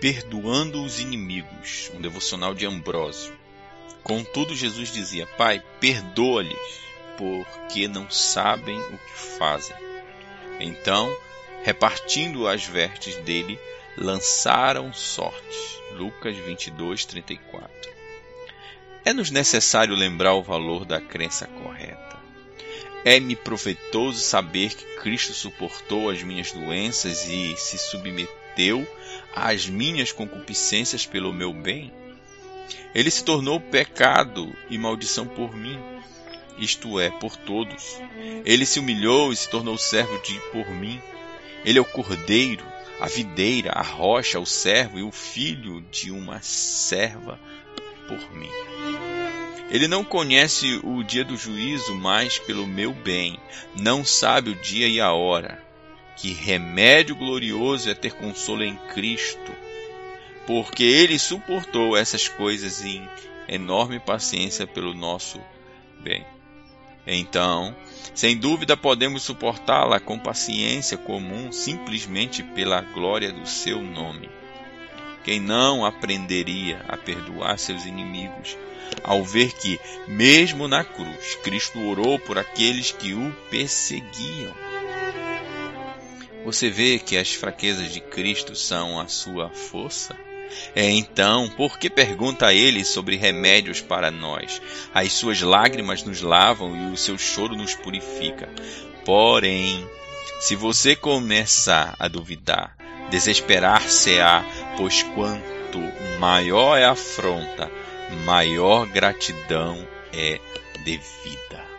perdoando os inimigos, um devocional de Ambrósio. Contudo, Jesus dizia: Pai, perdoa-lhes, porque não sabem o que fazem. Então, repartindo as vestes dele, lançaram sortes. Lucas 22, 34. É-nos necessário lembrar o valor da crença correta. É-me proveitoso saber que Cristo suportou as minhas doenças e se submeteu às minhas concupiscências pelo meu bem. Ele se tornou pecado e maldição por mim, isto é, por todos. Ele se humilhou e se tornou servo de por mim. Ele é o cordeiro a videira, a rocha, o servo e o filho de uma serva por mim. Ele não conhece o dia do juízo, mas pelo meu bem, não sabe o dia e a hora. Que remédio glorioso é ter consolo em Cristo, porque ele suportou essas coisas em enorme paciência pelo nosso bem. Então, sem dúvida, podemos suportá-la com paciência comum simplesmente pela glória do seu nome. Quem não aprenderia a perdoar seus inimigos ao ver que, mesmo na cruz, Cristo orou por aqueles que o perseguiam? Você vê que as fraquezas de Cristo são a sua força? É então, por que pergunta a ele sobre remédios para nós? As suas lágrimas nos lavam e o seu choro nos purifica. Porém, se você começar a duvidar, desesperar-se-á, pois quanto maior é a afronta, maior gratidão é devida.